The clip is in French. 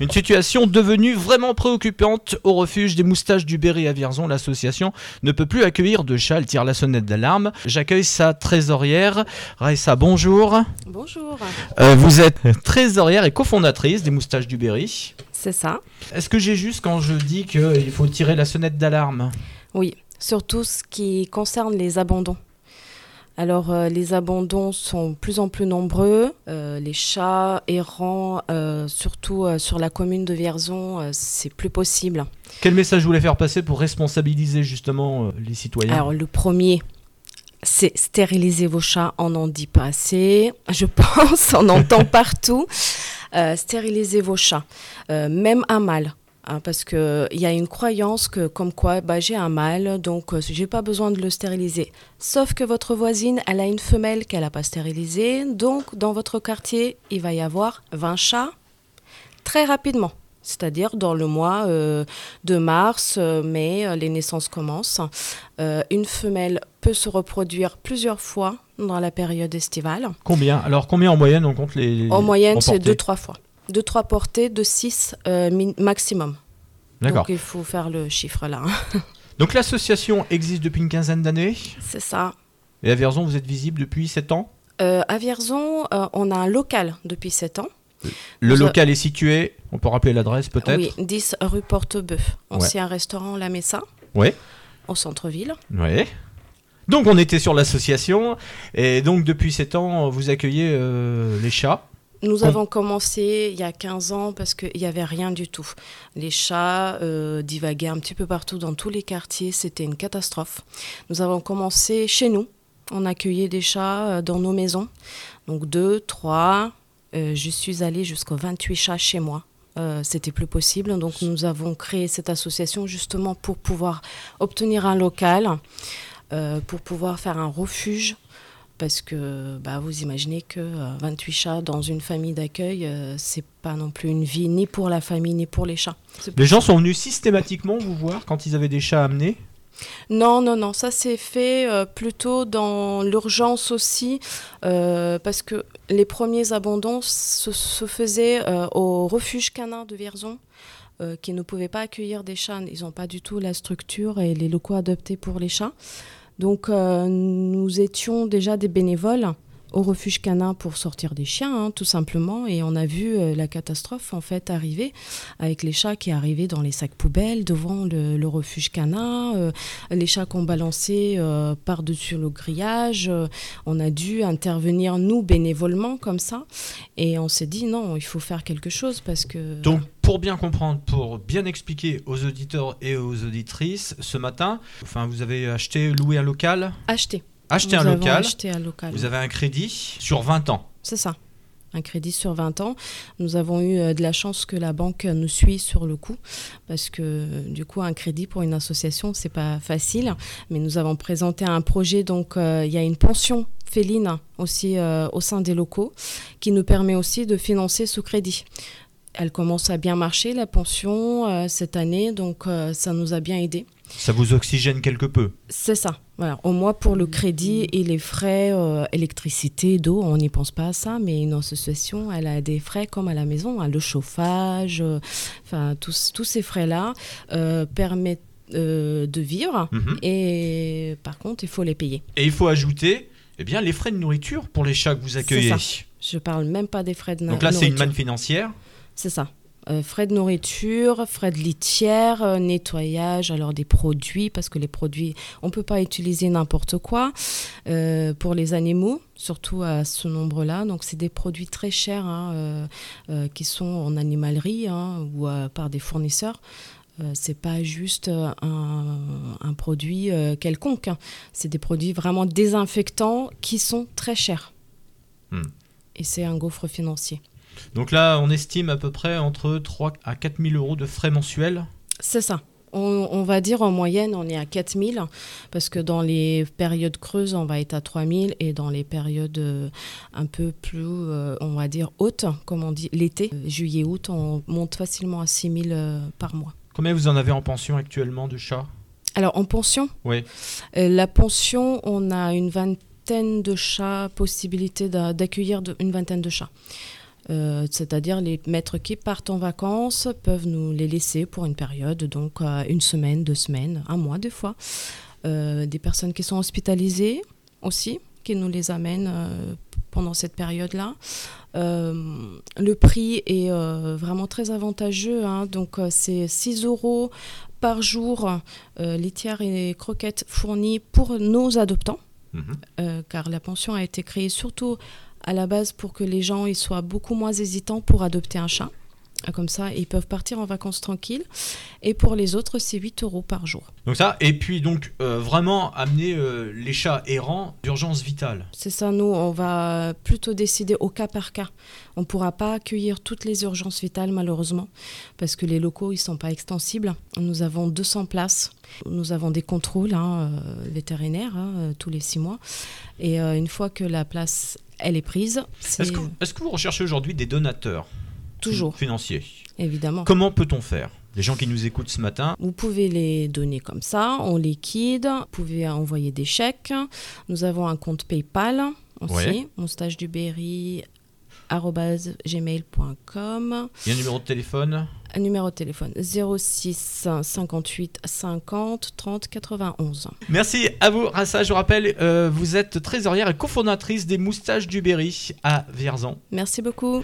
Une situation devenue vraiment préoccupante au refuge des moustaches du Berry à Vierzon. L'association ne peut plus accueillir de chats. Elle tire la sonnette d'alarme. J'accueille sa trésorière. Raissa, bonjour. Bonjour. Euh, vous êtes trésorière et cofondatrice des moustaches du Berry. C'est ça. Est-ce que j'ai juste quand je dis qu'il faut tirer la sonnette d'alarme? Oui, surtout ce qui concerne les abandons. Alors euh, les abandons sont de plus en plus nombreux. Euh, les chats errants, euh, surtout sur la commune de Vierzon, c'est plus possible. Quel message vous voulez faire passer pour responsabiliser justement les citoyens? Alors le premier, c'est stériliser vos chats. On n'en dit pas assez. Je pense, on entend partout. stériliser vos chats, même un mâle. Hein, parce qu'il y a une croyance que, comme quoi, bah, j'ai un mâle, donc euh, j'ai pas besoin de le stériliser. Sauf que votre voisine, elle a une femelle qu'elle n'a pas stérilisée, donc dans votre quartier, il va y avoir 20 chats très rapidement. C'est-à-dire dans le mois euh, de mars, euh, mai, les naissances commencent. une femelle peut se reproduire plusieurs fois dans la période estivale. Combien? Alors combien en moyenne on compte les... En moyenne, c'est 2-3 fois de trois portées de 6 euh, maximum. D'accord. Donc il faut faire le chiffre là. Donc l'association existe depuis une quinzaine d'années C'est ça. Et à Vierzon, vous êtes visible depuis 7 ans? Euh, À Vierzon, euh, on a un local depuis 7 ans. Le local est situé, on peut rappeler l'adresse peut-être? Oui, 10 rue Portebœuf. Ancien un restaurant La Messa. Oui. Au centre-ville. Oui. Donc on était sur l'association et donc depuis 7 ans, vous accueillez les chats nous avons commencé il y a 15 ans parce qu'il n'y avait rien du tout. Les chats euh, divaguaient un petit peu partout dans tous les quartiers, c'était une catastrophe. Nous avons commencé chez nous, on accueillait des chats euh, dans nos maisons, donc deux, trois, euh, je suis allée jusqu'aux 28 chats chez moi. c'était plus possible, donc nous avons créé cette association justement pour pouvoir obtenir un local, pour pouvoir faire un refuge parce que bah, vous imaginez que 28 euh, chats dans une famille d'accueil, euh, c'est pas non plus une vie ni pour la famille ni pour les chats. Les gens sont venus systématiquement vous voir quand ils avaient des chats amenés non, non, non, ça s'est fait euh, plutôt dans l'urgence aussi, parce que les premiers abandons se, se faisaient au refuge canin de Vierzon. qui ne pouvait pas accueillir des chats, ils n'ont pas du tout la structure et les locaux adaptés pour les chats. Donc euh, nous étions déjà des bénévoles au refuge canin pour sortir des chiens, hein, tout simplement. Et on a vu euh, la catastrophe en fait arriver avec les chats qui arrivaient dans les sacs poubelles devant le, refuge canin, euh, les chats qu'on balançait par-dessus le grillage. on a dû intervenir nous bénévolement comme ça, et on s'est dit non, il faut faire quelque chose parce que pour bien comprendre, pour bien expliquer aux auditeurs et aux auditrices, ce matin, enfin, vous avez acheté, loué un local? Acheté. Acheté un local. Acheté un local. Vous avez un crédit sur 20 ans. C'est ça un crédit sur 20 ans. Nous avons eu euh, de la chance que la banque nous suit sur le coup, parce que du coup, un crédit pour une association, c'est pas facile. Mais nous avons présenté un projet, donc euh, il y a une pension féline aussi euh, au sein des locaux, qui nous permet aussi de financer ce crédit elle commence à bien marcher, la pension, euh, cette année, donc euh, ça nous a bien aidé. Ça vous oxygène quelque peu C'est ça. Voilà. Au moins pour le crédit et les frais euh, électricité, d'eau, on n'y pense pas à ça, mais une association, elle a des frais comme à la maison, hein, le chauffage, enfin tous, tous ces frais-là permettent de vivre mhm. et par contre, il faut les payer. Et il faut ajouter eh bien, les frais de nourriture pour les chats que vous accueillez. Je parle même pas des frais de nourriture. Donc là, c'est une manne financière c'est ça. Euh, frais de nourriture, frais de litière, euh, nettoyage, alors des produits, parce que les produits, on ne peut pas utiliser n'importe quoi euh, pour les animaux, surtout à ce nombre-là. Donc c'est des produits très chers hein, qui sont en animalerie hein, ou par des fournisseurs. c'est pas juste un, produit quelconque, hein. c'est des produits vraiment désinfectants qui sont très chers. Hmm. Et c'est un gouffre financier. Donc là, on estime à peu près entre 3 à 4 000 euros de frais mensuels. C'est ça. On, va dire en moyenne, on est à 4 000 parce que dans les périodes creuses, on va être à 3 000 et dans les périodes euh, un peu plus, euh, on va dire, hautes, comme on dit, l'été, juillet-août, on monte facilement à 6 000 euh, par mois. Combien vous en avez en pension actuellement de chats? Alors en pension? Oui. la pension, on a une vingtaine de chats, possibilité d'accueillir une vingtaine de chats. Euh, c'est-à-dire les maîtres qui partent en vacances peuvent nous les laisser pour une période, donc euh, une semaine, deux semaines, un mois des fois. Euh, des personnes qui sont hospitalisées aussi, qui nous les amènent pendant cette période-là. le prix est vraiment très avantageux, hein. donc c'est 6 euros par jour litières et croquettes fournies pour nos adoptants. Mhm. car la pension a été créée surtout à la base pour que les gens ils soient beaucoup moins hésitants pour adopter un chat. Ah, comme ça, ils peuvent partir en vacances tranquilles. Et pour les autres, c'est 8 euros par jour. Donc ça, et puis donc euh, vraiment amener euh, les chats errants d'urgence vitale. C'est ça, nous, on va plutôt décider au cas par cas. On ne pourra pas accueillir toutes les urgences vitales, malheureusement, parce que les locaux, ils ne sont pas extensibles. Nous avons 200 places. Nous avons des contrôles hein, euh, vétérinaires hein, tous les 6 mois. Et une fois que la place elle est prise. Est-ce que, vous recherchez aujourd'hui des donateurs Toujours. Financiers? Évidemment. Comment peut-on faire? Les gens qui nous écoutent ce matin Vous pouvez les donner comme ça, on liquide. Vous pouvez envoyer des chèques. Nous avons un compte PayPal aussi, mon stage du Berry gmail.com. Il y a un numéro de téléphone? Un numéro de téléphone 06 58 50 30 91. Merci à vous, Rassa. Je vous rappelle, euh, vous êtes trésorière et cofondatrice des Moustaches du Berry à Vierzon. Merci beaucoup.